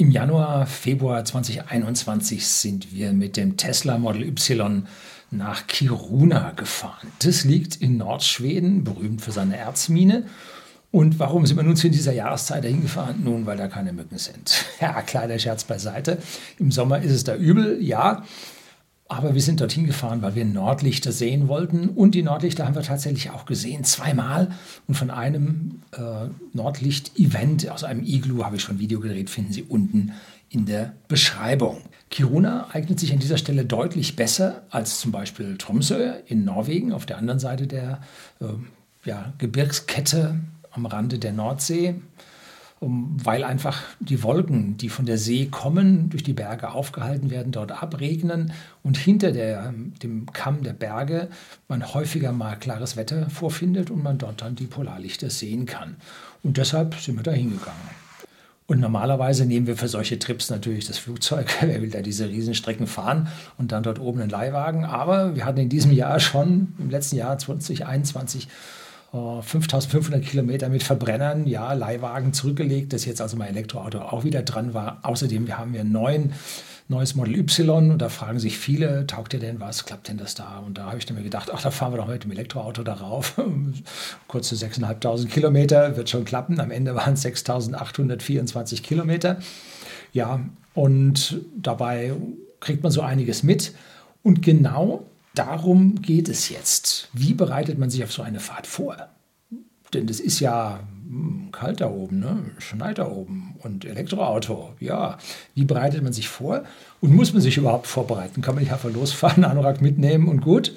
Im Januar, Februar 2021 sind wir mit dem Tesla Model Y nach Kiruna gefahren. Das liegt in Nordschweden, berühmt für seine Erzmine. Und warum sind wir nun zu dieser Jahreszeit dahin gefahren? Nun, weil da keine Mücken sind. Ja, kleiner Scherz beiseite. Im Sommer ist es da übel, ja. Aber wir sind dorthin gefahren, weil wir Nordlichter sehen wollten. Und die Nordlichter haben wir tatsächlich auch gesehen, zweimal. Und von einem äh, Nordlicht-Event aus einem Iglu habe ich schon ein Video gedreht, finden Sie unten in der Beschreibung. Kiruna eignet sich an dieser Stelle deutlich besser als zum Beispiel Tromsø in Norwegen auf der anderen Seite der äh, ja, Gebirgskette am Rande der Nordsee weil einfach die Wolken, die von der See kommen, durch die Berge aufgehalten werden, dort abregnen und hinter der, dem Kamm der Berge man häufiger mal klares Wetter vorfindet und man dort dann die Polarlichter sehen kann. Und deshalb sind wir da hingegangen. Und normalerweise nehmen wir für solche Trips natürlich das Flugzeug. Wer will da diese Riesenstrecken fahren und dann dort oben einen Leihwagen? Aber wir hatten in diesem Jahr schon, im letzten Jahr 2021, 5500 Kilometer mit Verbrennern, ja, Leihwagen zurückgelegt, das jetzt also mein Elektroauto auch wieder dran war. Außerdem haben wir ein neuen, neues Model Y und da fragen sich viele, taugt ihr denn was, klappt denn das da? Und da habe ich dann mir gedacht, ach, da fahren wir doch mit dem Elektroauto darauf. Kurze 6.500 Kilometer, wird schon klappen. Am Ende waren es 6.824 Kilometer. Ja, und dabei kriegt man so einiges mit. Und genau darum geht es jetzt. Wie bereitet man sich auf so eine Fahrt vor? Denn das ist ja hm, kalt da oben, ne? schneit da oben und Elektroauto. Ja, wie bereitet man sich vor? Und muss man sich überhaupt vorbereiten? Kann man nicht einfach losfahren, Anorak mitnehmen und gut?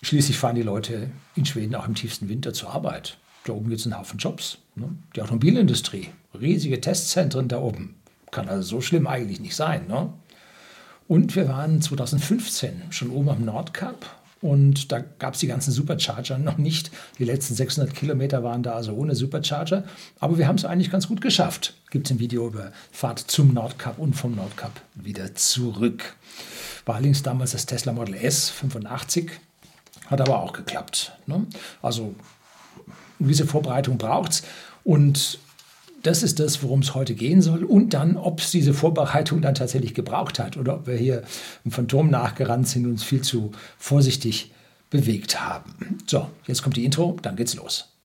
Schließlich fahren die Leute in Schweden auch im tiefsten Winter zur Arbeit. Da oben gibt es einen Haufen Jobs. Ne? Die Automobilindustrie, riesige Testzentren da oben. Kann also so schlimm eigentlich nicht sein. Ne? Und wir waren 2015 schon oben am Nordkap und da gab es die ganzen Supercharger noch nicht. Die letzten 600 Kilometer waren da also ohne Supercharger. Aber wir haben es eigentlich ganz gut geschafft. Gibt es ein Video über Fahrt zum Nordkap und vom Nordkap wieder zurück. War allerdings damals das Tesla Model S 85. Hat aber auch geklappt. Ne? Also diese Vorbereitung braucht es. Und das ist das, worum es heute gehen soll. Und dann, ob es diese Vorbereitung dann tatsächlich gebraucht hat oder ob wir hier im Phantom nachgerannt sind und uns viel zu vorsichtig bewegt haben. So, jetzt kommt die Intro, dann geht's los.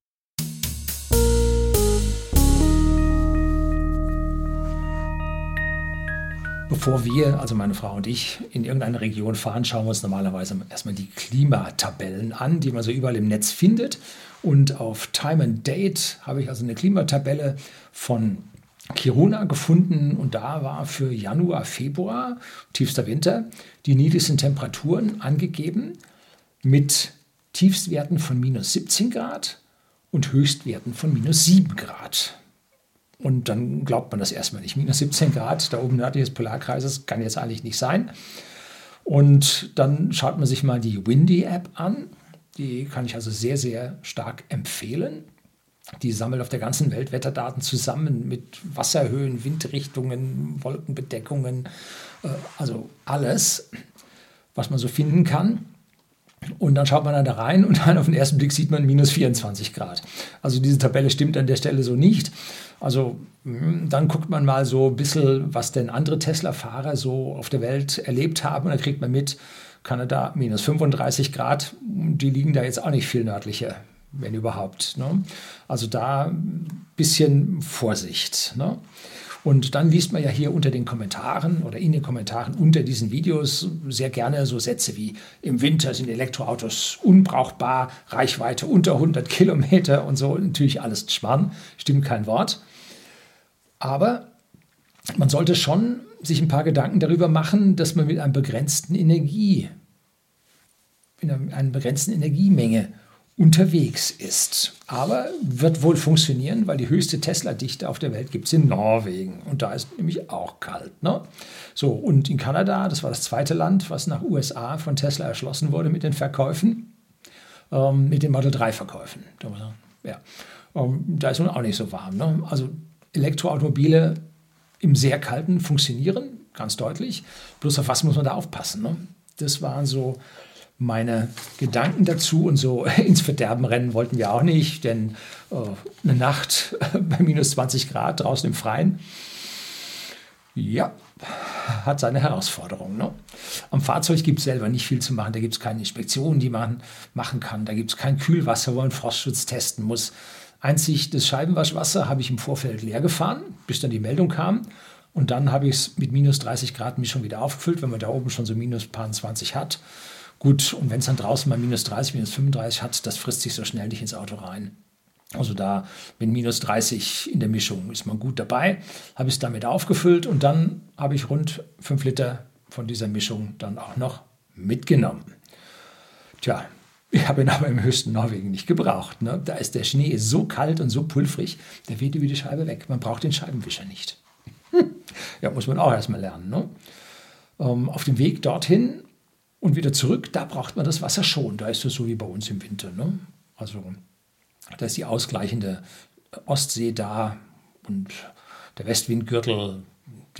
Bevor wir, also meine Frau und ich, in irgendeine Region fahren, schauen wir uns normalerweise erstmal die Klimatabellen an, die man so überall im Netz findet. Und auf Time and Date habe ich also eine Klimatabelle von Kiruna gefunden und da war für Januar, Februar, tiefster Winter, die niedrigsten Temperaturen angegeben mit Tiefstwerten von minus 17 Grad und Höchstwerten von minus 7 Grad. Und dann glaubt man das erstmal nicht. Minus 17 Grad, da oben nördlich des Polarkreises, kann jetzt eigentlich nicht sein. Und dann schaut man sich mal die Windy-App an. Die kann ich also sehr, sehr stark empfehlen. Die sammelt auf der ganzen Welt Wetterdaten zusammen mit Wasserhöhen, Windrichtungen, Wolkenbedeckungen, äh, also alles, was man so finden kann. Und dann schaut man da rein und dann auf den ersten Blick sieht man minus 24 Grad. Also diese Tabelle stimmt an der Stelle so nicht. Also hm, dann guckt man mal so ein bisschen, was denn andere Tesla-Fahrer so auf der Welt erlebt haben. Und dann kriegt man mit, Kanada minus 35 Grad, die liegen da jetzt auch nicht viel nördlicher, wenn überhaupt. Ne? Also da ein bisschen Vorsicht. Ne? Und dann liest man ja hier unter den Kommentaren oder in den Kommentaren unter diesen Videos sehr gerne so Sätze wie im Winter sind Elektroautos unbrauchbar, Reichweite unter 100 Kilometer und so. Natürlich alles Schmarrn, stimmt kein Wort. Aber man sollte schon sich ein paar Gedanken darüber machen, dass man mit einem begrenzten Energie, in einer begrenzten Energiemenge unterwegs ist. Aber wird wohl funktionieren, weil die höchste Tesla-Dichte auf der Welt gibt es in Norwegen. Und da ist nämlich auch kalt. Ne? So, und in Kanada, das war das zweite Land, was nach USA von Tesla erschlossen wurde mit den Verkäufen, ähm, mit den Model 3-Verkäufen. Ja. Ähm, da ist nun auch nicht so warm. Ne? Also Elektroautomobile im sehr kalten funktionieren, ganz deutlich. Bloß auf was muss man da aufpassen? Ne? Das waren so meine Gedanken dazu und so ins Verderben rennen wollten wir auch nicht, denn äh, eine Nacht bei minus 20 Grad draußen im Freien, Ja, hat seine Herausforderungen. Ne? Am Fahrzeug gibt es selber nicht viel zu machen. Da gibt es keine Inspektionen, die man machen kann. Da gibt es kein Kühlwasser, wo man Frostschutz testen muss. Einzig das Scheibenwaschwasser habe ich im Vorfeld leer gefahren, bis dann die Meldung kam. Und dann habe ich es mit minus 30 Grad Mischung wieder aufgefüllt, wenn man da oben schon so minus 20 hat. Gut, und wenn es dann draußen mal minus 30, minus 35 hat, das frisst sich so schnell nicht ins Auto rein. Also da mit minus 30 in der Mischung ist man gut dabei. Habe ich es damit aufgefüllt und dann habe ich rund 5 Liter von dieser Mischung dann auch noch mitgenommen. Tja, ich habe ihn aber im höchsten Norwegen nicht gebraucht. Ne? Da ist der Schnee so kalt und so pulverig, der weht wie die Scheibe weg. Man braucht den Scheibenwischer nicht. Hm. Ja, muss man auch erstmal lernen. Ne? Ähm, auf dem Weg dorthin und wieder zurück, da braucht man das Wasser schon. Da ist es so wie bei uns im Winter. Ne? Also da ist die ausgleichende Ostsee da und der Westwindgürtel,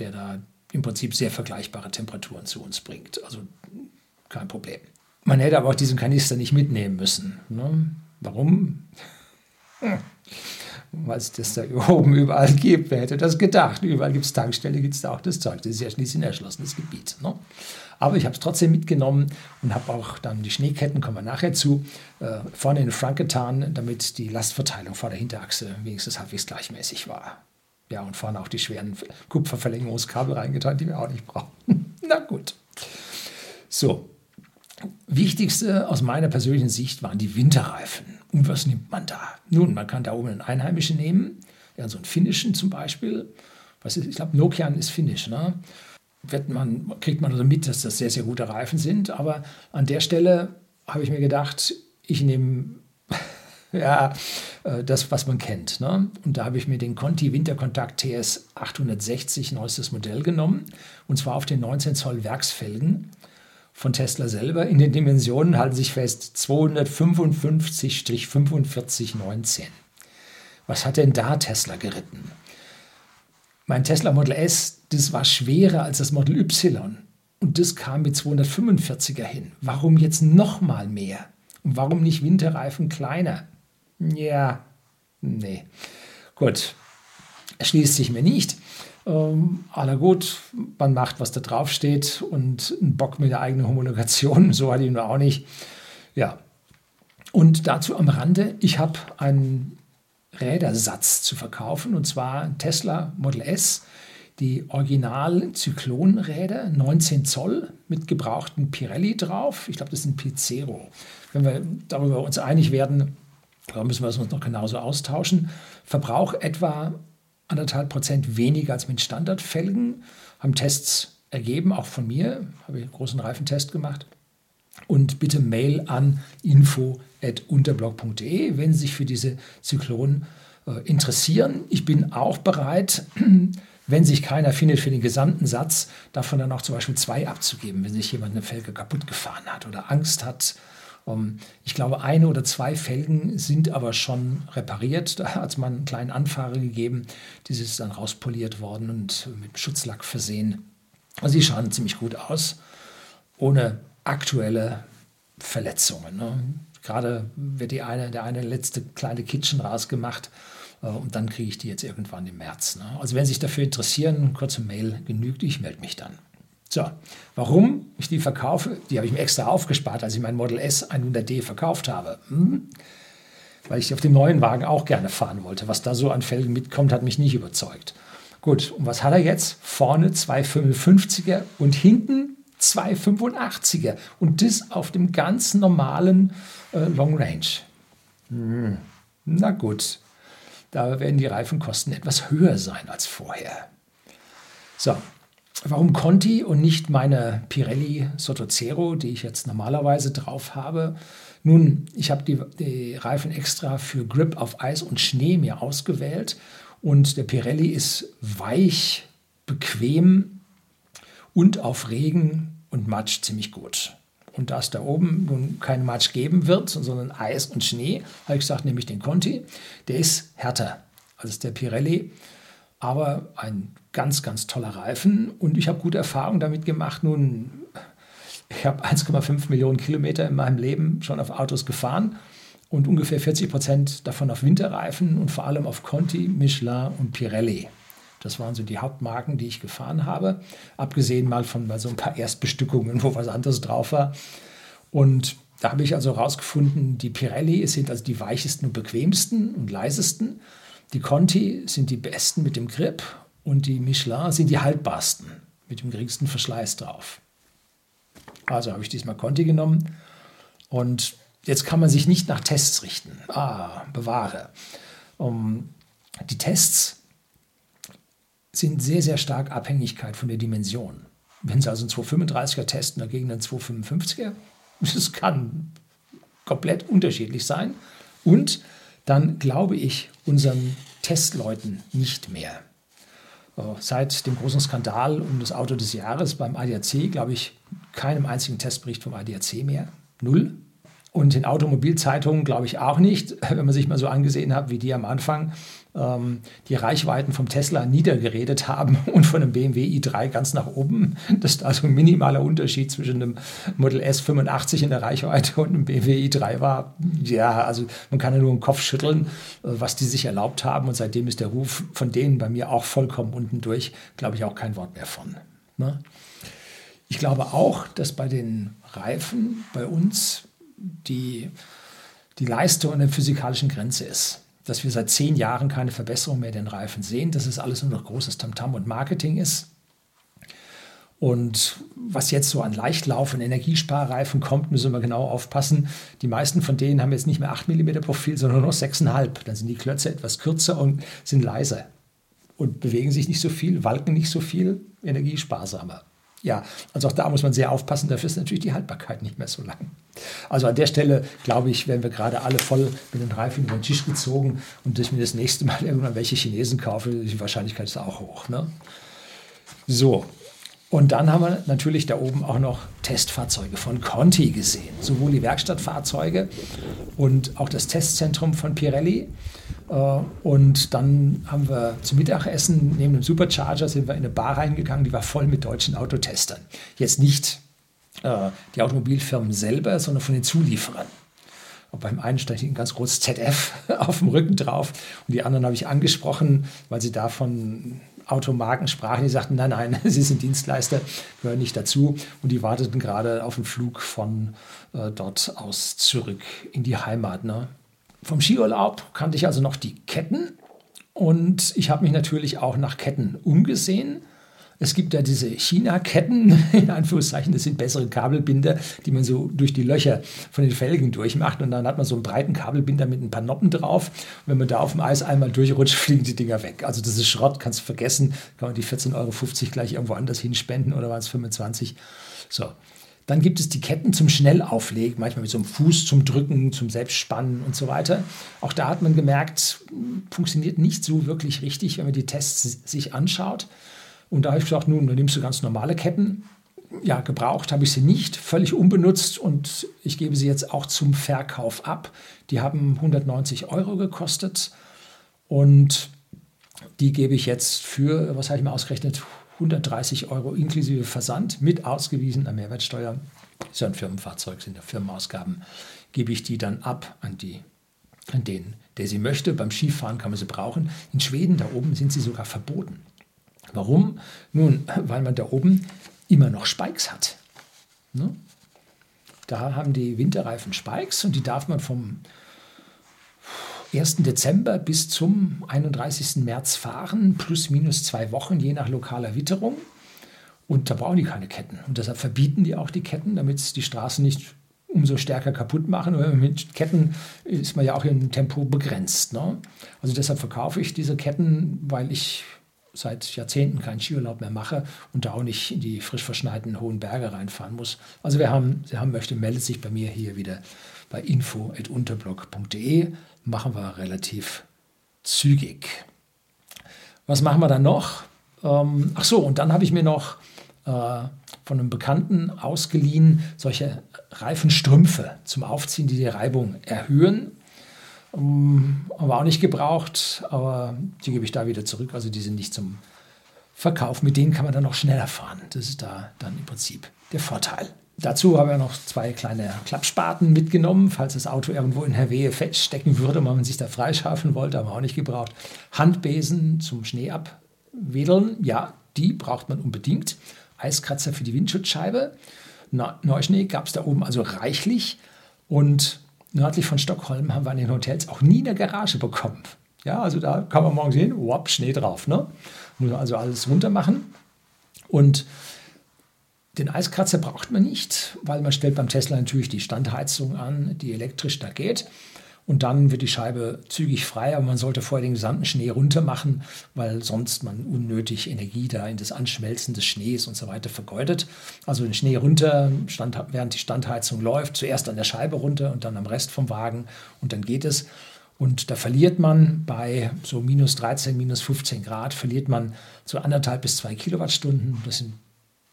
der da im Prinzip sehr vergleichbare Temperaturen zu uns bringt. Also kein Problem. Man hätte aber auch diesen Kanister nicht mitnehmen müssen. Ne? Warum? Hm. Weil es das da oben überall gibt. Wer hätte das gedacht? Überall gibt es Tankstelle, gibt es da auch das Zeug. Das ist ja schließlich ein erschlossenes Gebiet. Ne? Aber ich habe es trotzdem mitgenommen und habe auch dann die Schneeketten, kommen wir nachher zu, äh, vorne in den Frank getan, damit die Lastverteilung vor der Hinterachse wenigstens halbwegs gleichmäßig war. Ja, und vorne auch die schweren Kupferverlängerungskabel reingetan, die wir auch nicht brauchen. Na gut. So, Wichtigste aus meiner persönlichen Sicht waren die Winterreifen. Und was nimmt man da? Nun, man kann da oben einen einheimischen nehmen, ja, so einen finnischen zum Beispiel. Was ist, ich glaube, Nokian ist finnisch. Ne? wird man, kriegt man also mit, dass das sehr, sehr gute Reifen sind. Aber an der Stelle habe ich mir gedacht, ich nehme ja, äh, das, was man kennt. Ne? Und da habe ich mir den Conti Winterkontakt TS 860, neuestes Modell genommen. Und zwar auf den 19 Zoll Werksfelgen von Tesla selber. In den Dimensionen halten sich fest 255-4519. Was hat denn da Tesla geritten? Mein Tesla Model S, das war schwerer als das Model Y. Und das kam mit 245er hin. Warum jetzt noch mal mehr? Und warum nicht Winterreifen kleiner? Ja, nee. Gut, schließt sich mir nicht. Ähm, aller gut, man macht, was da drauf steht und einen Bock mit der eigenen Homologation, so hatte ich nur auch nicht. Ja, und dazu am Rande, ich habe einen Rädersatz zu verkaufen, und zwar Tesla Model S, die Original Zyklonräder, 19 Zoll mit gebrauchten Pirelli drauf. Ich glaube, das sind Pizzero. Wenn wir darüber uns einig werden, müssen wir es uns noch genauso austauschen. Verbrauch etwa anderthalb Prozent weniger als mit Standardfelgen, haben Tests ergeben, auch von mir, habe ich einen großen Reifentest gemacht. Und bitte Mail an info.unterblog.de, wenn Sie sich für diese Zyklonen äh, interessieren. Ich bin auch bereit, wenn sich keiner findet für den gesamten Satz, davon dann auch zum Beispiel zwei abzugeben, wenn sich jemand eine Felge kaputt gefahren hat oder Angst hat. Um, ich glaube, eine oder zwei Felgen sind aber schon repariert. Da hat man einen kleinen Anfahrer gegeben. Diese ist dann rauspoliert worden und mit Schutzlack versehen. Also die schauen ziemlich gut aus, ohne aktuelle Verletzungen. Ne? Gerade wird die eine, der eine letzte kleine Kitchen rausgemacht äh, und dann kriege ich die jetzt irgendwann im März. Ne? Also wenn Sie sich dafür interessieren, kurze Mail genügt, ich melde mich dann. So, warum ich die verkaufe, die habe ich mir extra aufgespart, als ich mein Model S 100D verkauft habe. Hm? Weil ich auf dem neuen Wagen auch gerne fahren wollte. Was da so an Felgen mitkommt, hat mich nicht überzeugt. Gut, und was hat er jetzt? Vorne 255er und hinten 285er. Und das auf dem ganz normalen äh, Long Range. Hm. Na gut, da werden die Reifenkosten etwas höher sein als vorher. So, warum Conti und nicht meine Pirelli Sottozero, die ich jetzt normalerweise drauf habe? Nun, ich habe die, die Reifen extra für Grip auf Eis und Schnee mir ausgewählt und der Pirelli ist weich, bequem und auf Regen und Matsch ziemlich gut. Und da es da oben nun kein Matsch geben wird, sondern Eis und Schnee, habe ich gesagt, nehme ich den Conti. Der ist härter als der Pirelli, aber ein ganz, ganz toller Reifen. Und ich habe gute Erfahrungen damit gemacht. Nun, ich habe 1,5 Millionen Kilometer in meinem Leben schon auf Autos gefahren und ungefähr 40 Prozent davon auf Winterreifen und vor allem auf Conti, Michelin und Pirelli. Das waren so die Hauptmarken, die ich gefahren habe. Abgesehen mal von mal so ein paar Erstbestückungen, wo was anderes drauf war. Und da habe ich also herausgefunden, die Pirelli sind also die weichesten und bequemsten und leisesten. Die Conti sind die besten mit dem Grip und die Michelin sind die haltbarsten mit dem geringsten Verschleiß drauf. Also habe ich diesmal Conti genommen und jetzt kann man sich nicht nach Tests richten. Ah, bewahre. Um, die Tests sind sehr, sehr stark Abhängigkeit von der Dimension. Wenn Sie also einen 235er testen dagegen einen 255er, das kann komplett unterschiedlich sein. Und dann glaube ich unseren Testleuten nicht mehr. Äh, seit dem großen Skandal um das Auto des Jahres beim ADAC glaube ich keinem einzigen Testbericht vom ADAC mehr. Null. Und in Automobilzeitungen glaube ich auch nicht, wenn man sich mal so angesehen hat, wie die am Anfang ähm, die Reichweiten vom Tesla niedergeredet haben und von einem BMW i3 ganz nach oben. Das ist also ein minimaler Unterschied zwischen einem Model S 85 in der Reichweite und einem BMW i3 war. Ja, also man kann ja nur den Kopf schütteln, äh, was die sich erlaubt haben. Und seitdem ist der Ruf von denen bei mir auch vollkommen unten durch. Glaube ich auch kein Wort mehr von. Ne? Ich glaube auch, dass bei den Reifen bei uns die, die Leiste und der physikalischen Grenze ist. Dass wir seit zehn Jahren keine Verbesserung mehr in den Reifen sehen, dass es alles nur noch großes Tamtam und Marketing ist. Und was jetzt so an Leichtlauf- und Energiesparreifen kommt, müssen wir genau aufpassen. Die meisten von denen haben jetzt nicht mehr 8 mm Profil, sondern nur noch 6,5. Dann sind die Klötze etwas kürzer und sind leiser und bewegen sich nicht so viel, walken nicht so viel, energiesparsamer. Ja, also auch da muss man sehr aufpassen, dafür ist natürlich die Haltbarkeit nicht mehr so lang. Also an der Stelle, glaube ich, werden wir gerade alle voll mit den Reifen über den Tisch gezogen und dass ich mir das nächste Mal irgendwann welche Chinesen kaufe, die Wahrscheinlichkeit ist auch hoch. Ne? So, und dann haben wir natürlich da oben auch noch Testfahrzeuge von Conti gesehen. Sowohl die Werkstattfahrzeuge und auch das Testzentrum von Pirelli. Äh, und dann haben wir zum Mittagessen neben dem Supercharger sind wir in eine Bar reingegangen, die war voll mit deutschen Autotestern. Jetzt nicht äh, die Automobilfirmen selber, sondern von den Zulieferern. Und beim einen stand ein ganz großes ZF auf dem Rücken drauf und die anderen habe ich angesprochen, weil sie davon Automarken sprachen, die sagten, nein, nein, sie sind Dienstleister, gehören nicht dazu. Und die warteten gerade auf den Flug von äh, dort aus zurück in die Heimat. Ne? Vom Skiurlaub kannte ich also noch die Ketten und ich habe mich natürlich auch nach Ketten umgesehen es gibt ja diese China-Ketten, in Anführungszeichen, das sind bessere Kabelbinder, die man so durch die Löcher von den Felgen durchmacht. Und dann hat man so einen breiten Kabelbinder mit ein paar Noppen drauf. Und wenn man da auf dem Eis einmal durchrutscht, fliegen die Dinger weg. Also das ist Schrott, kannst du vergessen. Kann man die 14,50 Euro gleich irgendwo anders hinspenden oder waren es 25? So. Dann gibt es die Ketten zum Schnellauflegen, manchmal mit so einem Fuß zum Drücken, zum Selbstspannen und so weiter. Auch da hat man gemerkt, funktioniert nicht so wirklich richtig, wenn man die Tests sich anschaut. Und da habe ich gesagt, nun, dann nimmst du ganz normale Ketten. Ja, gebraucht habe ich sie nicht, völlig unbenutzt und ich gebe sie jetzt auch zum Verkauf ab. Die haben 190 Euro gekostet und die gebe ich jetzt für, was habe ich mir ausgerechnet, 130 Euro inklusive Versand mit ausgewiesener Mehrwertsteuer. Ist ja ein Firmenfahrzeug, sind ja Firmenausgaben. Gebe ich die dann ab an, die, an den, der sie möchte. Beim Skifahren kann man sie brauchen. In Schweden, da oben, sind sie sogar verboten. Warum? Nun, weil man da oben immer noch Spikes hat. Ne? Da haben die Winterreifen Spikes und die darf man vom 1. Dezember bis zum 31. März fahren, plus minus zwei Wochen, je nach lokaler Witterung. Und da brauchen die keine Ketten. Und deshalb verbieten die auch die Ketten, damit die Straßen nicht umso stärker kaputt machen. Und mit Ketten ist man ja auch im Tempo begrenzt. Ne? Also deshalb verkaufe ich diese Ketten, weil ich seit Jahrzehnten keinen Skiurlaub mehr mache und da auch nicht in die frisch verschneiten hohen Berge reinfahren muss. Also wer haben, wer haben möchte, meldet sich bei mir hier wieder bei info.unterblog.de. Machen wir relativ zügig. Was machen wir dann noch? Ähm, ach so, und dann habe ich mir noch äh, von einem Bekannten ausgeliehen solche Reifenstrümpfe zum Aufziehen, die die Reibung erhöhen um, haben wir auch nicht gebraucht, aber die gebe ich da wieder zurück. Also die sind nicht zum Verkauf. Mit denen kann man dann noch schneller fahren. Das ist da dann im Prinzip der Vorteil. Dazu habe ich noch zwei kleine Klappspaten mitgenommen, falls das Auto irgendwo in der Wehe feststecken würde und man sich da freischaufeln wollte, haben wir auch nicht gebraucht. Handbesen zum Schnee wedeln, ja, die braucht man unbedingt. Eiskratzer für die Windschutzscheibe. Neuschnee gab es da oben also reichlich. Und nördlich von Stockholm haben wir in den Hotels auch nie eine Garage bekommen. Ja, also da kann man morgen sehen, whoop, Schnee drauf. Ne? Muss also alles runter machen. Und den Eiskratzer braucht man nicht, weil man stellt beim Tesla natürlich die Standheizung an, die elektrisch da geht. Und dann wird die Scheibe zügig frei, aber man sollte vorher den gesamten Schnee runter machen, weil sonst man unnötig Energie da in das Anschmelzen des Schnees und so weiter vergeudet. Also den Schnee runter, stand, während die Standheizung läuft, zuerst an der Scheibe runter und dann am Rest vom Wagen und dann geht es. Und da verliert man bei so minus 13, minus 15 Grad, verliert man so anderthalb bis zwei Kilowattstunden. Das sind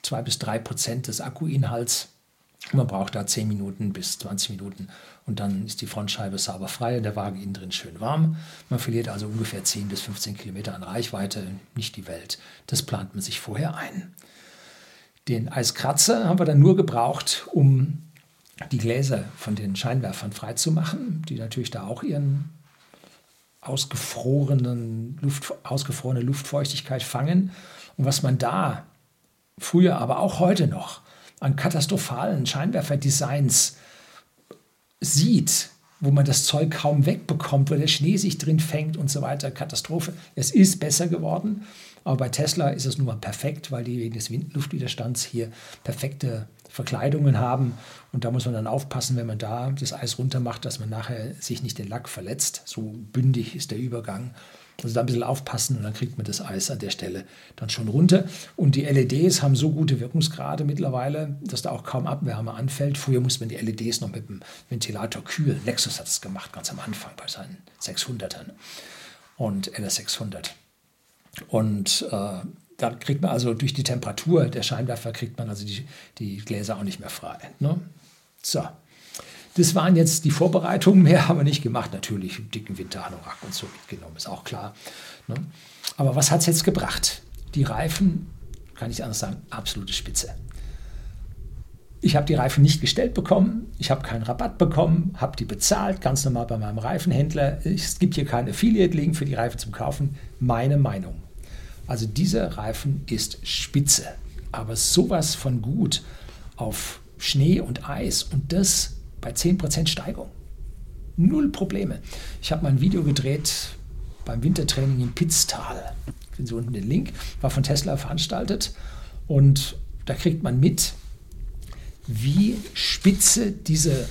zwei bis drei Prozent des Akkuinhalts. Man braucht da 10 Minuten bis 20 Minuten und dann ist die Frontscheibe sauber frei und der Wagen innen drin schön warm. Man verliert also ungefähr 10 bis 15 Kilometer an Reichweite, nicht die Welt. Das plant man sich vorher ein. Den Eiskratzer haben wir dann nur gebraucht, um die Gläser von den Scheinwerfern freizumachen, die natürlich da auch ihren ausgefrorenen Luft, ausgefrorene Luftfeuchtigkeit fangen. Und was man da früher, aber auch heute noch an katastrophalen Scheinwerferdesigns sieht, wo man das Zeug kaum wegbekommt, wo der Schnee sich drin fängt und so weiter. Katastrophe. Es ist besser geworden, aber bei Tesla ist es nun mal perfekt, weil die wegen des Luftwiderstands hier perfekte Verkleidungen haben. Und da muss man dann aufpassen, wenn man da das Eis runter macht, dass man nachher sich nicht den Lack verletzt. So bündig ist der Übergang. Also da ein bisschen aufpassen und dann kriegt man das Eis an der Stelle dann schon runter. Und die LEDs haben so gute Wirkungsgrade mittlerweile, dass da auch kaum Abwärme anfällt. Früher musste man die LEDs noch mit dem Ventilator kühlen. Lexus hat es gemacht, ganz am Anfang bei seinen 600ern und LS600. Und äh, da kriegt man also durch die Temperatur der Scheinwerfer kriegt man also die, die Gläser auch nicht mehr frei. Ne? So. Das waren jetzt die Vorbereitungen, mehr haben wir nicht gemacht. Natürlich einen dicken Winteranorak und so mitgenommen, ist auch klar. Ne? Aber was hat es jetzt gebracht? Die Reifen, kann ich anders sagen, absolute Spitze. Ich habe die Reifen nicht gestellt bekommen, ich habe keinen Rabatt bekommen, habe die bezahlt, ganz normal bei meinem Reifenhändler. Es gibt hier keinen Affiliate-Link für die Reifen zum Kaufen. Meine Meinung. Also dieser Reifen ist spitze, aber sowas von gut auf Schnee und Eis und das bei 10% Steigung. Null Probleme. Ich habe mal ein Video gedreht beim Wintertraining in Pitztal. Finden Sie unten den Link. War von Tesla veranstaltet. Und da kriegt man mit, wie spitze diese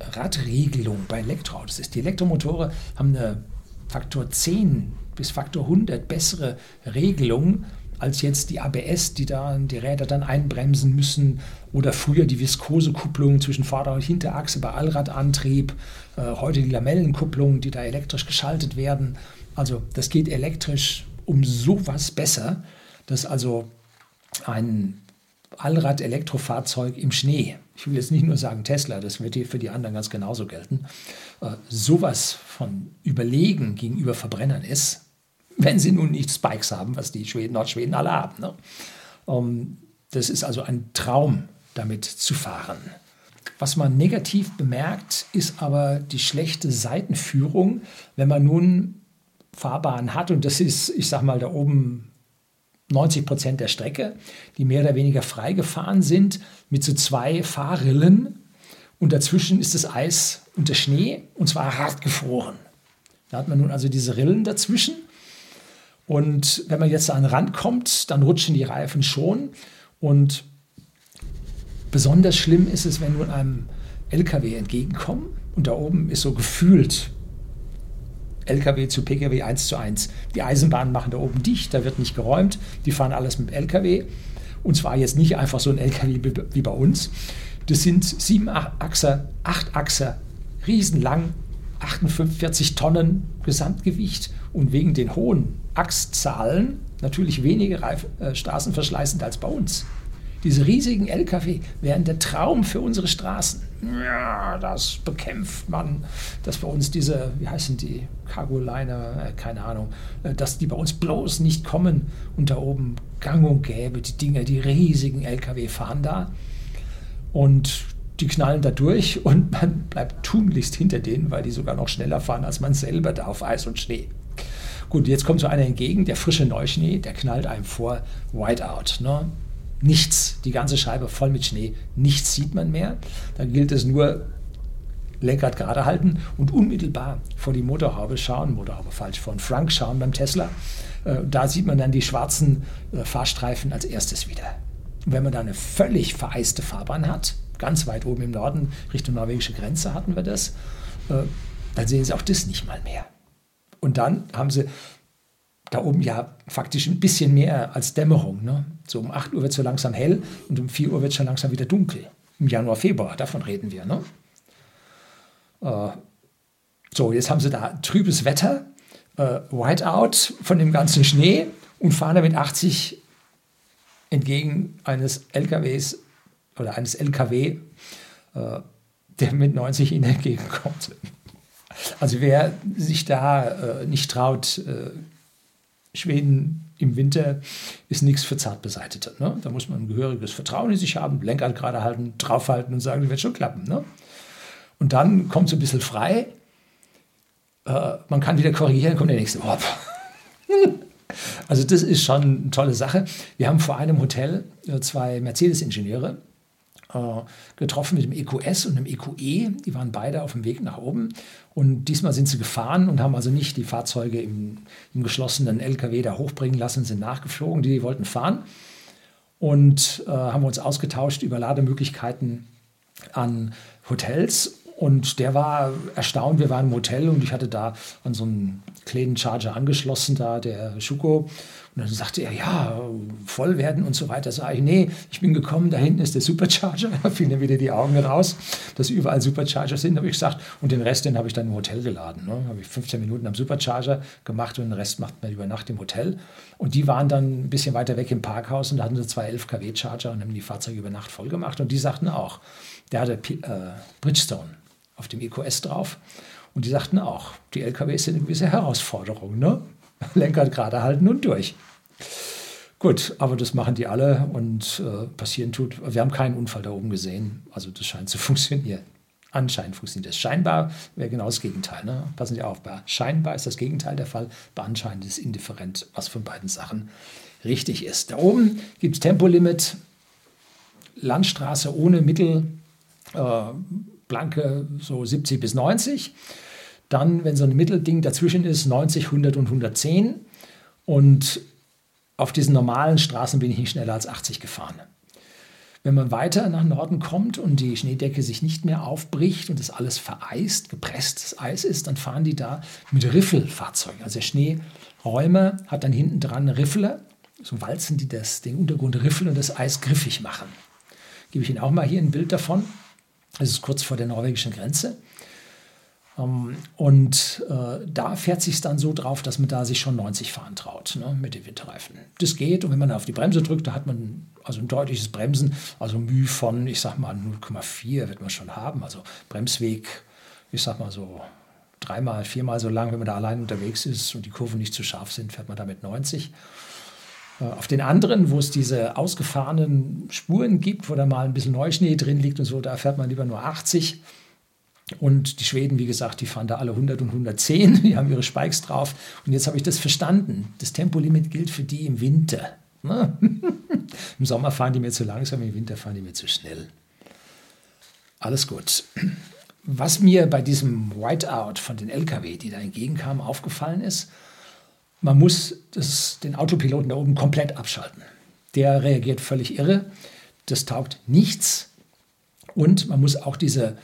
Radregelung bei Elektroautos ist. Die Elektromotoren haben eine Faktor 10 bis Faktor 100 bessere Regelung als jetzt die ABS, die da die Räder dann einbremsen müssen oder früher die Viskosekupplung zwischen Vorder- und Hinterachse bei Allradantrieb, äh, heute die Lamellenkupplungen, die da elektrisch geschaltet werden. Also das geht elektrisch um sowas besser, dass also ein Allrad-Elektrofahrzeug im Schnee, ich will jetzt nicht nur sagen Tesla, das wird hier für die anderen ganz genauso gelten, äh, sowas von überlegen gegenüber Verbrennern ist, wenn sie nun nicht Spikes haben, was die Schweden, Nordschweden alle haben. Ne? Um, ähm, das ist also ein Traum, damit zu fahren. Was man negativ bemerkt, ist aber die schlechte Seitenführung, wenn man nun Fahrbahnen hat und das ist, ich sag mal, da oben 90 Prozent der Strecke, die mehr oder weniger frei gefahren sind, mit so zwei Fahrrillen und dazwischen ist das Eis und der Schnee und zwar hart gefroren. Da hat man nun also diese Rillen dazwischen und wenn man jetzt an den Rand kommt, dann rutschen die Reifen schon. Und besonders schlimm ist es, wenn wir einem LKW entgegenkommen und da oben ist so gefühlt LKW zu PKW 1 zu 1. Die Eisenbahnen machen da oben dicht, da wird nicht geräumt, die fahren alles mit LKW. Und zwar jetzt nicht einfach so ein LKW wie bei uns. Das sind sieben Achser, acht Achser, riesenlang, 48 Tonnen Gesamtgewicht und wegen den hohen Achszahlen natürlich weniger Reif äh, Straßenverschleißend als bei uns. Diese riesigen Lkw wären der Traum für unsere Straßen. Ja, das bekämpft man, dass bei uns diese, wie heißen die, Cargoliner, äh, keine Ahnung, äh, dass die bei uns bloß nicht kommen und da oben gang und gäbe, die Dinger, die riesigen Lkw fahren da und die knallen da durch und man bleibt tunlichst hinter denen, weil die sogar noch schneller fahren als man selber da auf Eis und Schnee. Gut, jetzt kommt so einer entgegen, der frische Neuschnee, der knallt einem vor, Whiteout. Ne? Nichts, die ganze Scheibe voll mit Schnee, nichts sieht man mehr. Dann gilt es nur, Lenkrad gerade halten und unmittelbar vor die Motorhaube schauen, Motorhaube falsch, vor den Frank schauen beim Tesla. Äh, da sieht man dann die schwarzen äh, Fahrstreifen als erstes wieder. Und wenn man da eine völlig vereiste Fahrbahn hat, ganz weit oben im Norden, Richtung norwegische Grenze hatten wir das, äh, dann sehen Sie auch das nicht mal mehr. Und dann haben Sie da oben ja faktisch ein bisschen mehr als Dämmerung. Ne? So um 8 Uhr wird es so langsam hell und um 4 Uhr wird es schon langsam wieder dunkel. Im Januar, Februar, davon reden wir. Ne? Äh, so, jetzt haben sie da trübes Wetter, äh, Whiteout von dem ganzen Schnee und fahren da mit 80 entgegen eines LKWs oder eines LKW, äh, der mit 90 ihnen entgegenkommt. Also wer sich da äh, nicht traut, äh, Schweden im Winter ist nichts für Zartbeseitete. Ne? Da muss man ein gehöriges Vertrauen in sich haben, Lenkrad gerade halten, draufhalten und sagen, das wird schon klappen. Ne? Und dann kommt es ein bisschen frei. Äh, man kann wieder korrigieren, kommt der nächste. Oh. also das ist schon eine tolle Sache. Wir haben vor einem Hotel äh, zwei Mercedes-Ingenieure getroffen mit dem EQS und dem EQE. Die waren beide auf dem Weg nach oben. Und diesmal sind sie gefahren und haben also nicht die Fahrzeuge im, im geschlossenen LKW da hochbringen lassen, sind nachgeflogen. Die, die wollten fahren. Und äh, haben uns ausgetauscht über Lademöglichkeiten an Hotels und der war erstaunt. Wir waren im Hotel und ich hatte da an so einen kleinen Charger angeschlossen, da der Schuko. Und dann sagte er, ja, voll werden und so weiter. Sag ich, nee, ich bin gekommen, da hinten ist der Supercharger. Da fielen dann wieder die Augen raus, dass überall Supercharger sind, habe ich gesagt. Und den Rest, den habe ich dann im Hotel geladen. Ne? Habe ich 15 Minuten am Supercharger gemacht und den Rest macht man über Nacht im Hotel. Und die waren dann ein bisschen weiter weg im Parkhaus und da hatten sie zwei 11 kW Charger und haben die Fahrzeuge über Nacht voll gemacht. Und die sagten auch, der hatte äh, Bridgestone auf dem EQS drauf. Und die sagten auch, die LKWs sind eine gewisse Herausforderung. Ne? Lenkrad gerade halten und durch. Gut, aber das machen die alle und äh, passieren tut. Wir haben keinen Unfall da oben gesehen. Also das scheint zu funktionieren. Anscheinend funktioniert das. Scheinbar wäre genau das Gegenteil. Ne? Passen Sie auf, bei scheinbar ist das Gegenteil der Fall. Bei anscheinend ist indifferent, was von beiden Sachen richtig ist. Da oben gibt es Tempolimit, Landstraße ohne Mittel, äh, blanke so 70 bis 90. Dann, wenn so ein Mittelding dazwischen ist, 90, 100 und 110. Und auf diesen normalen Straßen bin ich nicht schneller als 80 gefahren. Wenn man weiter nach Norden kommt und die Schneedecke sich nicht mehr aufbricht und das alles vereist, gepresstes Eis ist, dann fahren die da mit Riffelfahrzeugen. Also der Schneeräumer hat dann hinten dran Riffler, so walzen die das, den Untergrund riffeln und das Eis griffig machen. Gebe ich Ihnen auch mal hier ein Bild davon. Es ist kurz vor der norwegischen Grenze. Ähm, und äh, da fährt sich dann so drauf, dass man da sich schon 90 fahren traut ne, mit den Winterreifen. Das geht und wenn man auf die Bremse drückt, da hat man also ein deutliches Bremsen, also Mühe von, ich sag mal 0,4 wird man schon haben. Also Bremsweg, ich sag mal so dreimal, viermal so lang, wenn man da allein unterwegs ist und die Kurven nicht zu scharf sind, fährt man da mit 90. Äh, auf den anderen, wo es diese ausgefahrenen Spuren gibt, wo da mal ein bisschen Neuschnee drin liegt und so, da fährt man lieber nur 80. Und die Schweden, wie gesagt, die fahren da alle 100 und 110, die haben ihre Spikes drauf. Und jetzt habe ich das verstanden. Das Tempolimit gilt für die im Winter. Im Sommer fahren die mir zu langsam, im Winter fahren die mir zu schnell. Alles gut. Was mir bei diesem Whiteout von den LKW, die da entgegenkamen, aufgefallen ist, man muss das, den Autopiloten da oben komplett abschalten. Der reagiert völlig irre. Das taugt nichts. Und man muss auch diese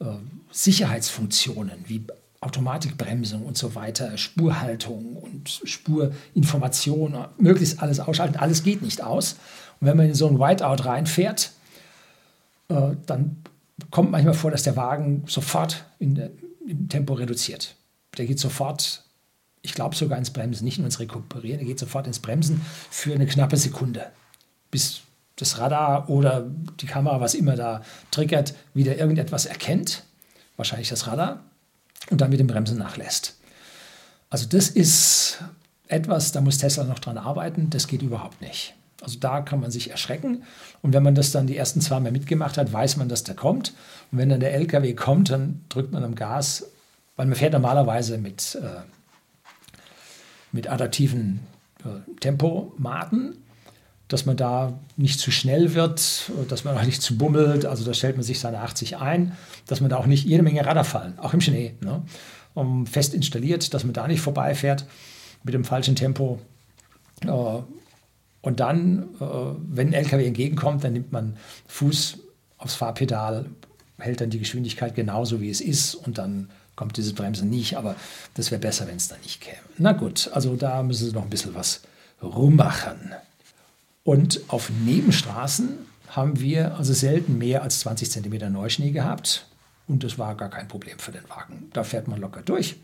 äh, Sicherheitsfunktionen wie Automatikbremsung und so weiter, Spurhaltung und Spurinformation, möglichst alles ausschalten. Alles geht nicht aus. Und wenn man in so ein Whiteout reinfährt, äh, dann kommt manchmal vor, dass der Wagen sofort in, im Tempo reduziert. Der geht sofort ich glaube sogar ins Bremsen, nicht nur ins Rekuperieren, er geht sofort ins Bremsen für eine knappe Sekunde, bis das Radar oder die Kamera, was immer da triggert, wieder irgendetwas erkennt, wahrscheinlich das Radar, und dann mit dem Bremsen nachlässt. Also das ist etwas, da muss Tesla noch dran arbeiten, das geht überhaupt nicht. Also da kann man sich erschrecken. Und wenn man das dann die ersten zwei Mal mitgemacht hat, weiß man, dass der kommt. Und wenn dann der LKW kommt, dann drückt man am Gas, weil man fährt normalerweise mit äh, mit adaptiven äh, Tempomaten, dass man da nicht zu schnell wird, dass man auch nicht zu bummelt. Also da stellt man sich seine 80 ein, dass man da auch nicht jede Menge Radar fallen, auch im Schnee. Ne? Um, fest installiert, dass man da nicht vorbeifährt mit dem falschen Tempo. Äh, und dann, äh, wenn ein LKW entgegenkommt, dann nimmt man Fuß aufs Fahrpedal, hält dann die Geschwindigkeit genauso wie es ist und dann kommt dieses Bremsen nicht. Aber das wäre besser, wenn es da nicht käme. Na gut, also da müssen Sie noch ein bisschen was rummachen. Und auf Nebenstraßen haben wir also selten mehr als 20 cm Neuschnee gehabt. Und das war gar kein Problem für den Wagen. Da fährt man locker durch.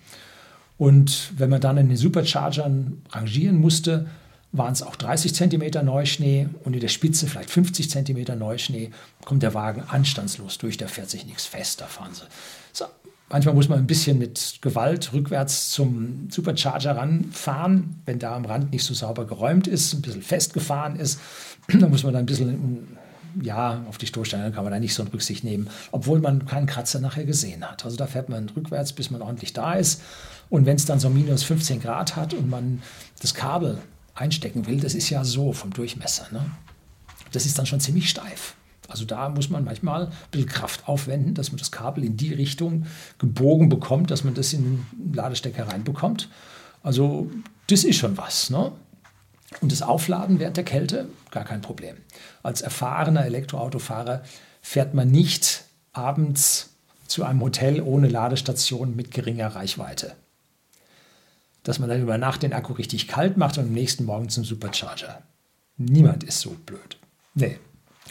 Und wenn man dann in den Superchargern rangieren musste, waren es auch 30 cm Neuschnee und in der Spitze vielleicht 50 cm Neuschnee, kommt der Wagen anstandslos durch, da fährt sich nichts fest, da fahren sie. So. Manchmal muss man ein bisschen mit Gewalt rückwärts zum Supercharger ranfahren, wenn da am Rand nicht so sauber geräumt ist, ein bisschen festgefahren ist. Da muss man dann ein bisschen, ja, auf die Stoßstange kann man da nicht so eine Rücksicht nehmen, obwohl man keinen Kratzer nachher gesehen hat. Also da fährt man rückwärts, bis man ordentlich da ist. Und wenn es dann so minus 15 Grad hat und man das Kabel einstecken will, das ist ja so vom Durchmesser. Ne? Das ist dann schon ziemlich steif. Also da muss man manchmal ein bisschen Kraft aufwenden, dass man das Kabel in die Richtung gebogen bekommt, dass man das in den Ladestecker reinbekommt. Also das ist schon was. Ne? Und das Aufladen während der Kälte, gar kein Problem. Als erfahrener Elektroautofahrer fährt man nicht abends zu einem Hotel ohne Ladestation mit geringer Reichweite dass man dann über Nacht den Akku richtig kalt macht und am nächsten Morgen zum Supercharger. Niemand ist so blöd. Nee.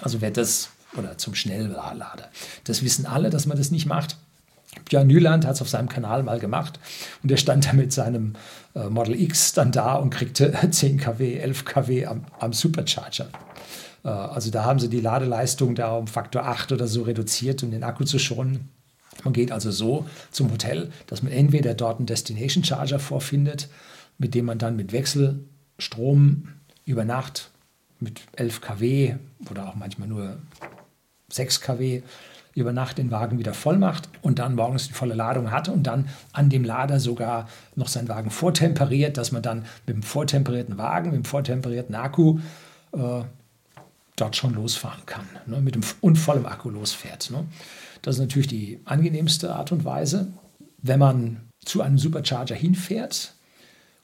Also wer das, oder zum Schnelllader. Das wissen alle, dass man das nicht macht. Björn Nyland hat es auf seinem Kanal mal gemacht und er stand da mit seinem äh, Model X dann da und kriegte 10 kW, 11 kW am, am Supercharger. Äh, also da haben sie die Ladeleistung da um Faktor 8 oder so reduziert, um den Akku zu schonen. Man geht also so zum Hotel, dass man entweder dort einen Destination Charger vorfindet, mit dem man dann mit Wechselstrom über Nacht mit 11 kW oder auch manchmal nur 6 kW über Nacht den Wagen wieder voll macht und dann morgens die volle Ladung hat und dann an dem Lader sogar noch seinen Wagen vortemperiert, dass man dann mit dem vortemperierten Wagen, mit dem vortemperierten Akku äh, dort schon losfahren kann, ne, mit dem unvollem Akku losfährt. Ne. Das ist natürlich die angenehmste Art und Weise. Wenn man zu einem Supercharger hinfährt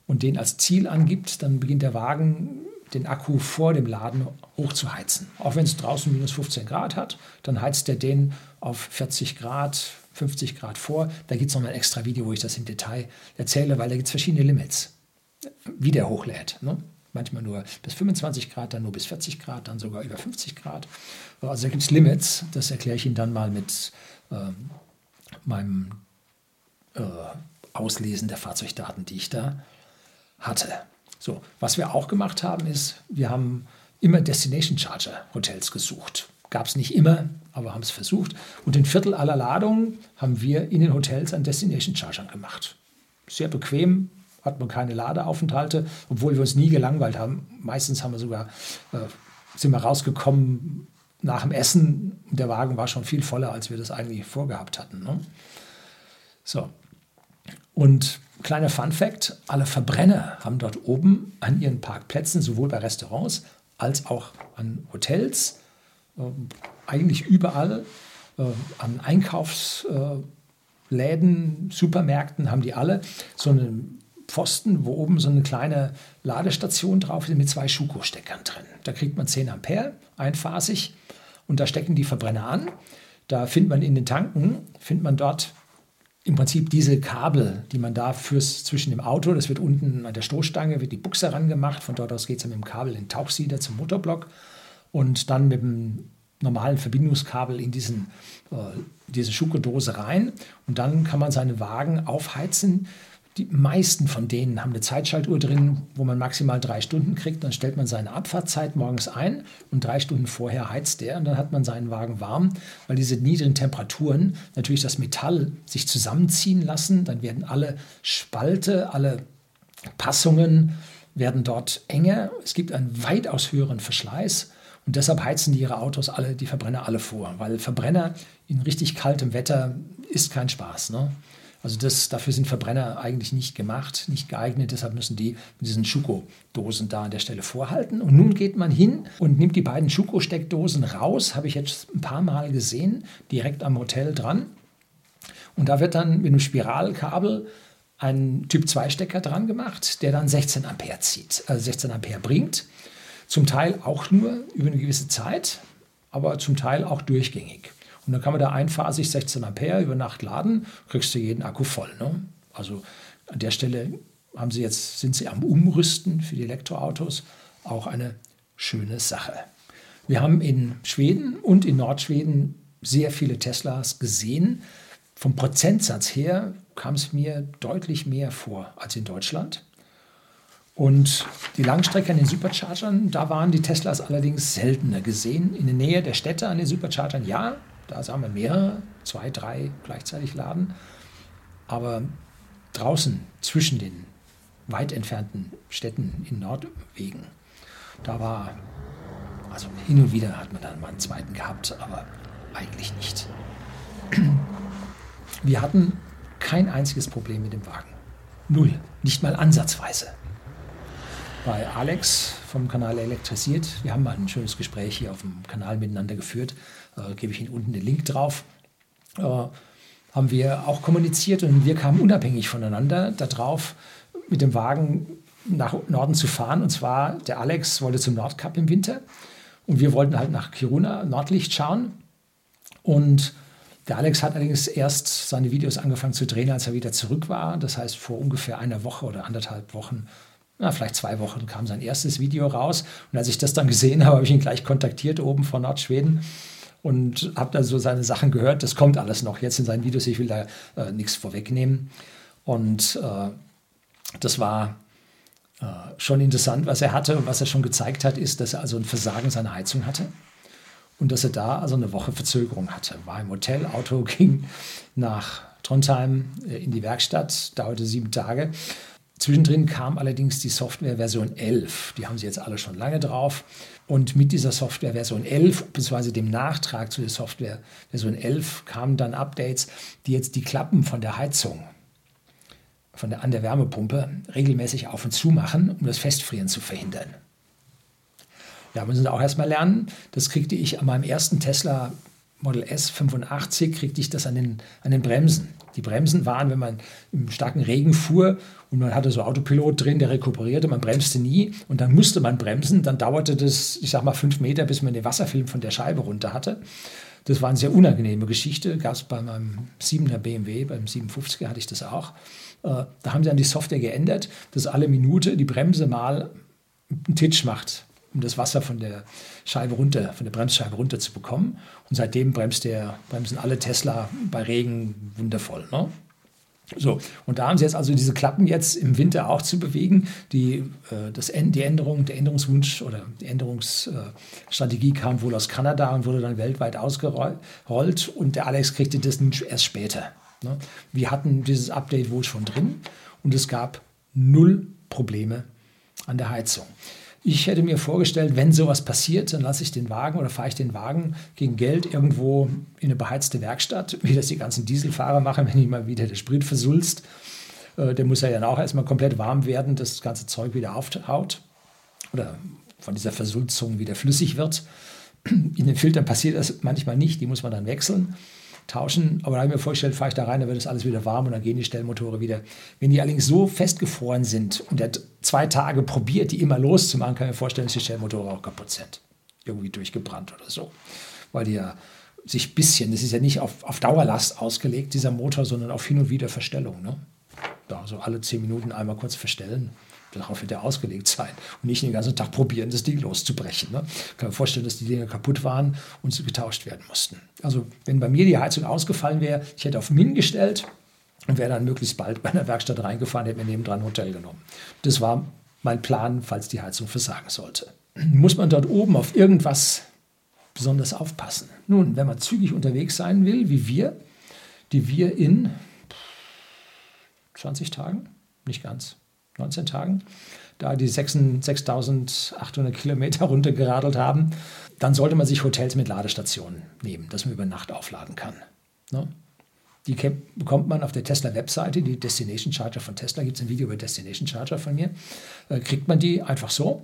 und den als Ziel angibt, dann beginnt der Wagen den Akku vor dem Laden hochzuheizen. Auch wenn es draußen minus 15 Grad hat, dann heizt er den auf 40 Grad, 50 Grad vor. Da gibt es noch ein extra Video, wo ich das im Detail erzähle, weil da gibt es verschiedene Limits, wie der hochlädt. Ne? Manchmal nur bis 25 Grad, dann nur bis 40 Grad, dann sogar über 50 Grad. Also da gibt es Limits, das erkläre ich Ihnen dann mal mit äh, meinem äh, Auslesen der Fahrzeugdaten, die ich da hatte. So, was wir auch gemacht haben, ist, wir haben immer Destination Charger Hotels gesucht. Gab es nicht immer, aber haben es versucht. Und ein Viertel aller Ladungen haben wir in den Hotels an Destination Chargern gemacht. Sehr bequem, hat man keine Ladeaufenthalte, obwohl wir uns nie gelangweilt haben. Meistens haben wir sogar, äh, sind wir rausgekommen nach dem Essen. Der Wagen war schon viel voller, als wir das eigentlich vorgehabt hatten. Ne? So. Und kleiner Fun Fact: Alle Verbrenner haben dort oben an ihren Parkplätzen, sowohl bei Restaurants als auch an Hotels, äh, eigentlich überall, äh, an Einkaufsläden, Supermärkten haben die alle so eine Pfosten, wo oben so eine kleine Ladestation drauf ist mit zwei Schuko-Steckern drin. Da kriegt man 10 Ampere, einphasig, und da stecken die Verbrenner an. Da findet man in den Tanken, findet man dort im Prinzip diese Kabel, die man da fürs zwischen dem Auto, das wird unten an der Stoßstange, wird die Buchse rangemacht. Von dort aus geht es dann mit dem Kabel in den Tauchsieder zum Motorblock und dann mit dem normalen Verbindungskabel in diesen, äh, diese Schuko-Dose rein. Und dann kann man seine Wagen aufheizen die meisten von denen haben eine Zeitschaltuhr drin, wo man maximal drei Stunden kriegt. Dann stellt man seine Abfahrtzeit morgens ein und drei Stunden vorher heizt der und dann hat man seinen Wagen warm, weil diese niedrigen Temperaturen natürlich das Metall sich zusammenziehen lassen. Dann werden alle Spalte, alle Passungen werden dort enger. Es gibt einen weitaus höheren Verschleiß. Und deshalb heizen die ihre Autos alle, die Verbrenner alle vor, weil Verbrenner in richtig kaltem Wetter ist kein Spaß. Ne? Also das, dafür sind Verbrenner eigentlich nicht gemacht, nicht geeignet. Deshalb müssen die mit diesen Schuko-Dosen da an der Stelle vorhalten. Und nun geht man hin und nimmt die beiden Schuko-Steckdosen raus. Habe ich jetzt ein paar Mal gesehen, direkt am Hotel dran. Und da wird dann mit einem Spiralkabel ein Typ-2-Stecker dran gemacht, der dann 16 Ampere zieht, also 16 Ampere bringt. Zum Teil auch nur über eine gewisse Zeit, aber zum Teil auch durchgängig. Und dann kann man da einphasig 16 Ampere über Nacht laden, kriegst du jeden Akku voll. Ne? Also an der Stelle haben sie jetzt, sind sie am Umrüsten für die Elektroautos. Auch eine schöne Sache. Wir haben in Schweden und in Nordschweden sehr viele Teslas gesehen. Vom Prozentsatz her kam es mir deutlich mehr vor als in Deutschland. Und die Langstrecke an den Superchargern, da waren die Teslas allerdings seltener gesehen. In der Nähe der Städte an den Superchargern ja, da sahen wir mehrere, zwei, drei gleichzeitig laden. Aber draußen zwischen den weit entfernten Städten in Nordwegen, da war, also hin und wieder hat man dann mal einen zweiten gehabt, aber eigentlich nicht. Wir hatten kein einziges Problem mit dem Wagen. Null. Nicht mal ansatzweise. Bei Alex vom Kanal Elektrisiert, wir haben mal ein schönes Gespräch hier auf dem Kanal miteinander geführt, äh, gebe ich Ihnen unten den Link drauf, äh, haben wir auch kommuniziert und wir kamen unabhängig voneinander darauf, mit dem Wagen nach Norden zu fahren. Und zwar der Alex wollte zum Nordkap im Winter und wir wollten halt nach Kiruna, Nordlicht schauen. Und der Alex hat allerdings erst seine Videos angefangen zu drehen, als er wieder zurück war. Das heißt, vor ungefähr einer Woche oder anderthalb Wochen, na, vielleicht zwei Wochen, kam sein erstes Video raus. Und als ich das dann gesehen habe, habe ich ihn gleich kontaktiert oben von Nordschweden und habe dann so seine Sachen gehört. Das kommt alles noch jetzt in seinen Videos. Ich will da äh, nichts vorwegnehmen. Und äh, das war äh, schon interessant, was er hatte. Und was er schon gezeigt hat, ist, dass er also ein Versagen seiner Heizung hatte und dass er da also eine Woche Verzögerung hatte. War im Hotel, Auto ging nach Trondheim äh, in die Werkstatt, dauerte sieben Tage. Zwischendrin kam allerdings die Software Version 11. Die haben sie jetzt alle schon lange drauf. Und mit dieser Software Version 11, beziehungsweise dem Nachtrag zu der Software Version 11, kamen dann Updates, die jetzt die Klappen von der Heizung, von der, an der Wärmepumpe, regelmäßig auf und zu machen, um das Festfrieren zu verhindern. Ja, müssen Sie auch erstmal lernen. Das kriegte ich an meinem ersten Tesla Model S 85, kriegte ich das an den, an den Bremsen. Die Bremsen waren, wenn man im starken Regen fuhr und man hatte so Autopilot drin, der rekuperierte, man bremste nie und dann musste man bremsen. Dann dauerte das, ich sag mal, fünf Meter, bis man den Wasserfilm von der Scheibe runter hatte. Das war eine sehr unangenehme Geschichte. Gab es bei meinem 7er BMW, beim 57er hatte ich das auch. Äh, da haben sie dann die Software geändert, dass alle Minute die Bremse mal einen Titsch macht um das Wasser von der Scheibe runter, von der Bremsscheibe runter zu bekommen. Und seitdem bremst der, bremsen alle Tesla bei Regen wundervoll. Ne? So, und da haben sie jetzt also diese Klappen jetzt im Winter auch zu bewegen. Die, äh, das, die Änderung, der Änderungswunsch oder die Änderungsstrategie kam wohl aus Kanada und wurde dann weltweit ausgerollt. Und der Alex kriegte das erst später. Ne? Wir hatten dieses Update wohl schon drin und es gab null Probleme an der Heizung. Ich hätte mir vorgestellt, wenn sowas passiert, dann lasse ich den Wagen oder fahre ich den Wagen gegen Geld irgendwo in eine beheizte Werkstatt, wie das die ganzen Dieselfahrer machen, wenn ihm mal wieder der Sprit versulzt. Äh, der muss ja dann auch erstmal komplett warm werden, dass das ganze Zeug wieder auftaut oder von dieser Versulzung wieder flüssig wird. In den Filtern passiert das manchmal nicht, die muss man dann wechseln tauschen. Aber da habe ich mir vorgestellt, fahre ich da rein, dann wird das alles wieder warm und dann gehen die Stellmotore wieder. Wenn die allerdings so festgefroren sind und er zwei Tage probiert, die immer loszumachen, kann ich mir vorstellen, dass die Stellmotore auch kaputt sind. Irgendwie durchgebrannt oder so. Weil die ja sich ein bisschen, das ist ja nicht auf, auf Dauerlast ausgelegt, dieser Motor, sondern auf hin und wieder Verstellung. Ne? Da so alle zehn Minuten einmal kurz verstellen. Darauf wird er ausgelegt sein und nicht den ganzen Tag probieren, das Ding loszubrechen. Ne? Ich kann mir vorstellen, dass die Dinge kaputt waren und sie getauscht werden mussten. Also wenn bei mir die Heizung ausgefallen wäre, ich hätte auf Min gestellt und wäre dann möglichst bald bei einer Werkstatt reingefahren, hätte mir nebendran ein Hotel genommen. Das war mein Plan, falls die Heizung versagen sollte. Muss man dort oben auf irgendwas besonders aufpassen? Nun, wenn man zügig unterwegs sein will, wie wir, die wir in 20 Tagen, nicht ganz, 19 Tagen, da die 6.800 Kilometer runtergeradelt haben, dann sollte man sich Hotels mit Ladestationen nehmen, dass man über Nacht aufladen kann. Ne? Die bekommt man auf der Tesla-Webseite, die Destination Charger von Tesla, gibt es ein Video über Destination Charger von mir. Äh, kriegt man die einfach so.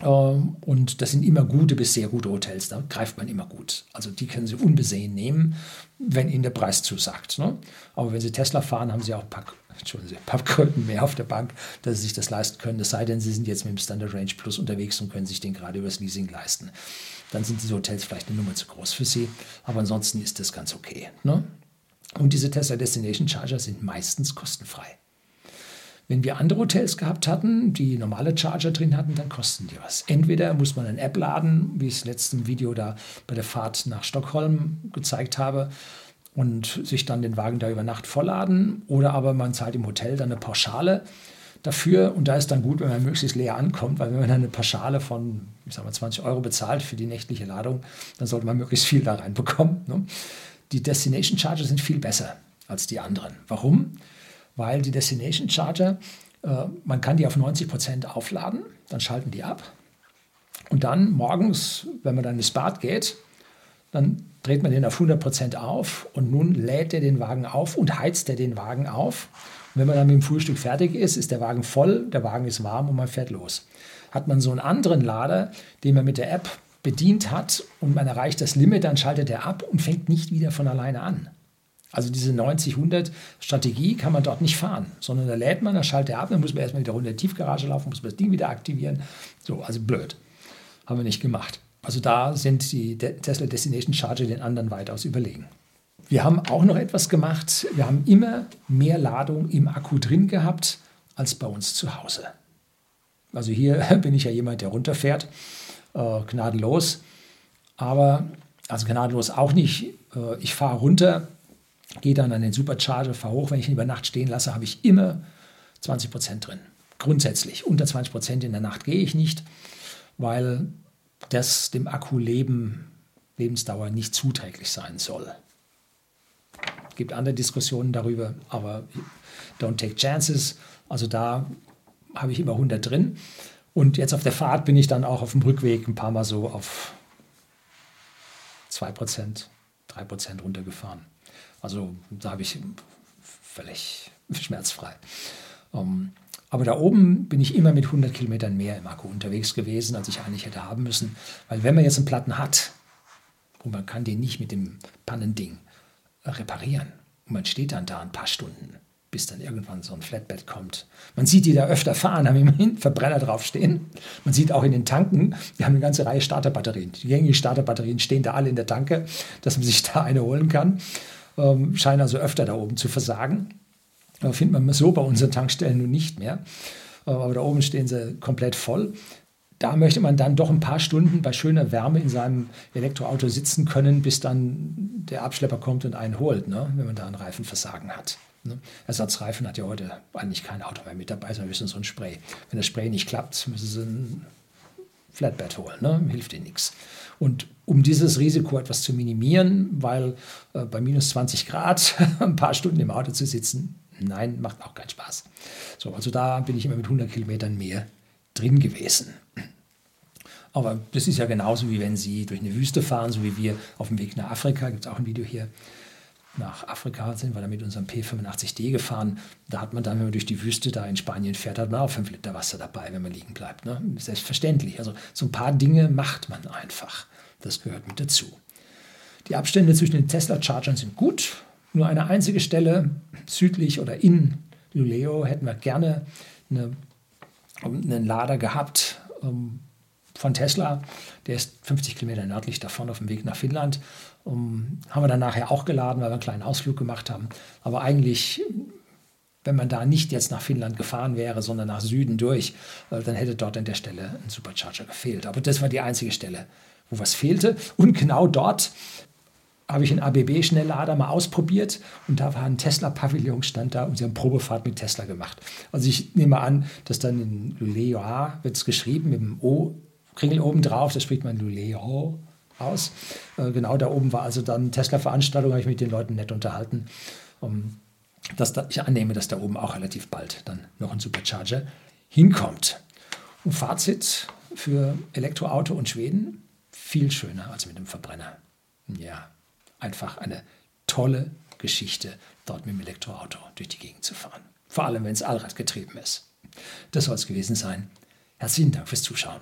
Ähm, und das sind immer gute bis sehr gute Hotels, da greift man immer gut. Also die können Sie unbesehen nehmen, wenn Ihnen der Preis zusagt. Ne? Aber wenn Sie Tesla fahren, haben Sie auch ein paar, Entschuldigen paar Kröten mehr auf der Bank, dass Sie sich das leisten können. Es sei denn, Sie sind jetzt mit dem Standard Range Plus unterwegs und können sich den gerade übers Leasing leisten. Dann sind diese Hotels vielleicht eine Nummer zu groß für Sie. Aber ansonsten ist das ganz okay. Ne? Und diese Tesla Destination Charger sind meistens kostenfrei. Wenn wir andere Hotels gehabt hatten, die normale Charger drin hatten, dann kosten die was. Entweder muss man eine App laden, wie ich es letzten Video da bei der Fahrt nach Stockholm gezeigt habe, und sich dann den Wagen da über Nacht vollladen, oder aber man zahlt im Hotel dann eine Pauschale dafür und da ist dann gut, wenn man möglichst leer ankommt, weil wenn man dann eine Pauschale von, ich sag mal, 20 Euro bezahlt für die nächtliche Ladung, dann sollte man möglichst viel da reinbekommen. Ne? Die Destination Charger sind viel besser als die anderen. Warum? Weil die Destination Charger, äh, man kann die auf 90 Prozent aufladen, dann schalten die ab. Und dann morgens, wenn man dann ins Bad geht, dann dreht man den auf 100 Prozent auf und nun lädt er den Wagen auf und heizt er den Wagen auf. Und wenn man dann mit dem Frühstück fertig ist, ist der Wagen voll, der Wagen ist warm und man fährt los. Hat man so einen anderen Lader, den man mit der App bedient hat und man erreicht das Limit, dann schaltet er ab und fängt nicht wieder von alleine an. Also diese 90-100 Strategie kann man dort nicht fahren, sondern da lädt man, dann schaltet er ab, dann muss man erstmal wieder runter in die Tiefgarage laufen, muss man das Ding wieder aktivieren. So, also blöd. Haben wir nicht gemacht. Also da sind die Tesla Destination Charger den anderen weitaus überlegen. Wir haben auch noch etwas gemacht. Wir haben immer mehr Ladung im Akku drin gehabt als bei uns zu Hause. Also hier bin ich ja jemand, der runterfährt äh, gnadenlos. Aber, also gnadenlos auch nicht. Äh, ich fahre runter, gehe dann an den Supercharger, fahre hoch. Wenn ich ihn über Nacht stehen lasse, habe ich immer 20 Prozent drin. Grundsätzlich. Unter 20 Prozent in der Nacht gehe ich nicht, weil das dem Akku Leben, Lebensdauer nicht zuträglich sein soll. Es gibt andere Diskussionen darüber, aber don't take chances. Also da habe ich immer 100 drin. Und jetzt auf der Fahrt bin ich dann auch auf dem Rückweg ein paar Mal so auf 2%, 3% runtergefahren. Also da habe ich völlig schmerzfrei. Um, ähm, aber da oben bin ich immer mit 100 Kilometern mehr im Akku unterwegs gewesen, als ich eigentlich hätte haben müssen. Weil wenn man jetzt einen Platten hat und man kann den nicht mit dem Pannending reparieren und man steht dann da ein paar Stunden, bis dann irgendwann so ein Flatbed kommt. Man sieht die da öfter fahren, haben immerhin Verbrenner draufstehen. Man sieht auch in den Tanken, die haben eine ganze Reihe Starterbatterien. Die gängigen Starterbatterien stehen da alle in der Tanke, dass man sich da eine holen kann. Ähm, scheinen also öfter da oben zu versagen. Findet man so bei unseren Tankstellen nun nicht mehr. Äh, aber da oben stehen sie komplett voll. Da möchte man dann doch ein paar Stunden bei schöner Wärme in seinem Elektroauto sitzen können, bis dann der Abschlepper kommt und einen holt, ne? wenn man da ein Reifenversagen hat. Ne? Ersatzreifen hat ja heute eigentlich kein Auto mehr mit dabei, sondern höchstens so ein Spray. Wenn das Spray nicht klappt, müssen sie ein Flatbed holen. Ne? Hilft ihnen nichts. Und um dieses Risiko etwas zu minimieren, weil äh, bei minus 20 Grad ein paar Stunden im Auto zu sitzen, nein, macht auch keinen Spaß. So, also da bin ich immer mit 100 Kilometern mehr drin gewesen. Aber das ist ja genauso wie wenn Sie durch eine Wüste fahren, so wie wir auf dem Weg nach Afrika, gibt es auch ein Video hier, nach Afrika sind wir dann mit unserem P85D gefahren. Da hat man dann, wenn man durch die Wüste da in Spanien fährt, hat man auch fünf Liter Wasser dabei, wenn man liegen bleibt. Ne? Selbstverständlich. Also so ein paar Dinge macht man einfach. Das gehört mit dazu. Die Abstände zwischen den Tesla-Chargern sind gut. Nur eine einzige Stelle südlich oder in Luleo hätten wir gerne eine, einen Lader gehabt ähm, von Tesla. Der ist 50 Kilometer nördlich davon auf dem Weg nach Finnland. Um, haben wir dann nachher auch geladen, weil wir einen kleinen Ausflug gemacht haben. Aber eigentlich, wenn man da nicht jetzt nach Finnland gefahren wäre, sondern nach Süden durch, äh, dann hätte dort an der Stelle ein Supercharger gefehlt. Aber das war die einzige Stelle, wo was fehlte. Und genau dort habe ich einen ABB-Schnelllader mal ausprobiert und da war ein Tesla-Pavillon, stand da und sie haben Probefahrt mit Tesla gemacht. Also ich nehme an, dass dann in Lulea wird es geschrieben mit dem O-Kringel oben drauf, da spricht man Luleo aus. Äh, genau da oben war also dann Tesla-Veranstaltung, habe ich mit den Leuten nett unterhalten. Dass da, ich annehme, dass da oben auch relativ bald dann noch ein Supercharger hinkommt. Und Fazit für Elektroauto und Schweden, viel schöner als mit dem Verbrenner. Ja, einfach eine tolle Geschichte, dort mit dem Elektroauto durch die Gegend zu fahren. Vor allem, wenn es allradgetrieben ist. Das soll es gewesen sein. Herzlichen Dank fürs Zuschauen.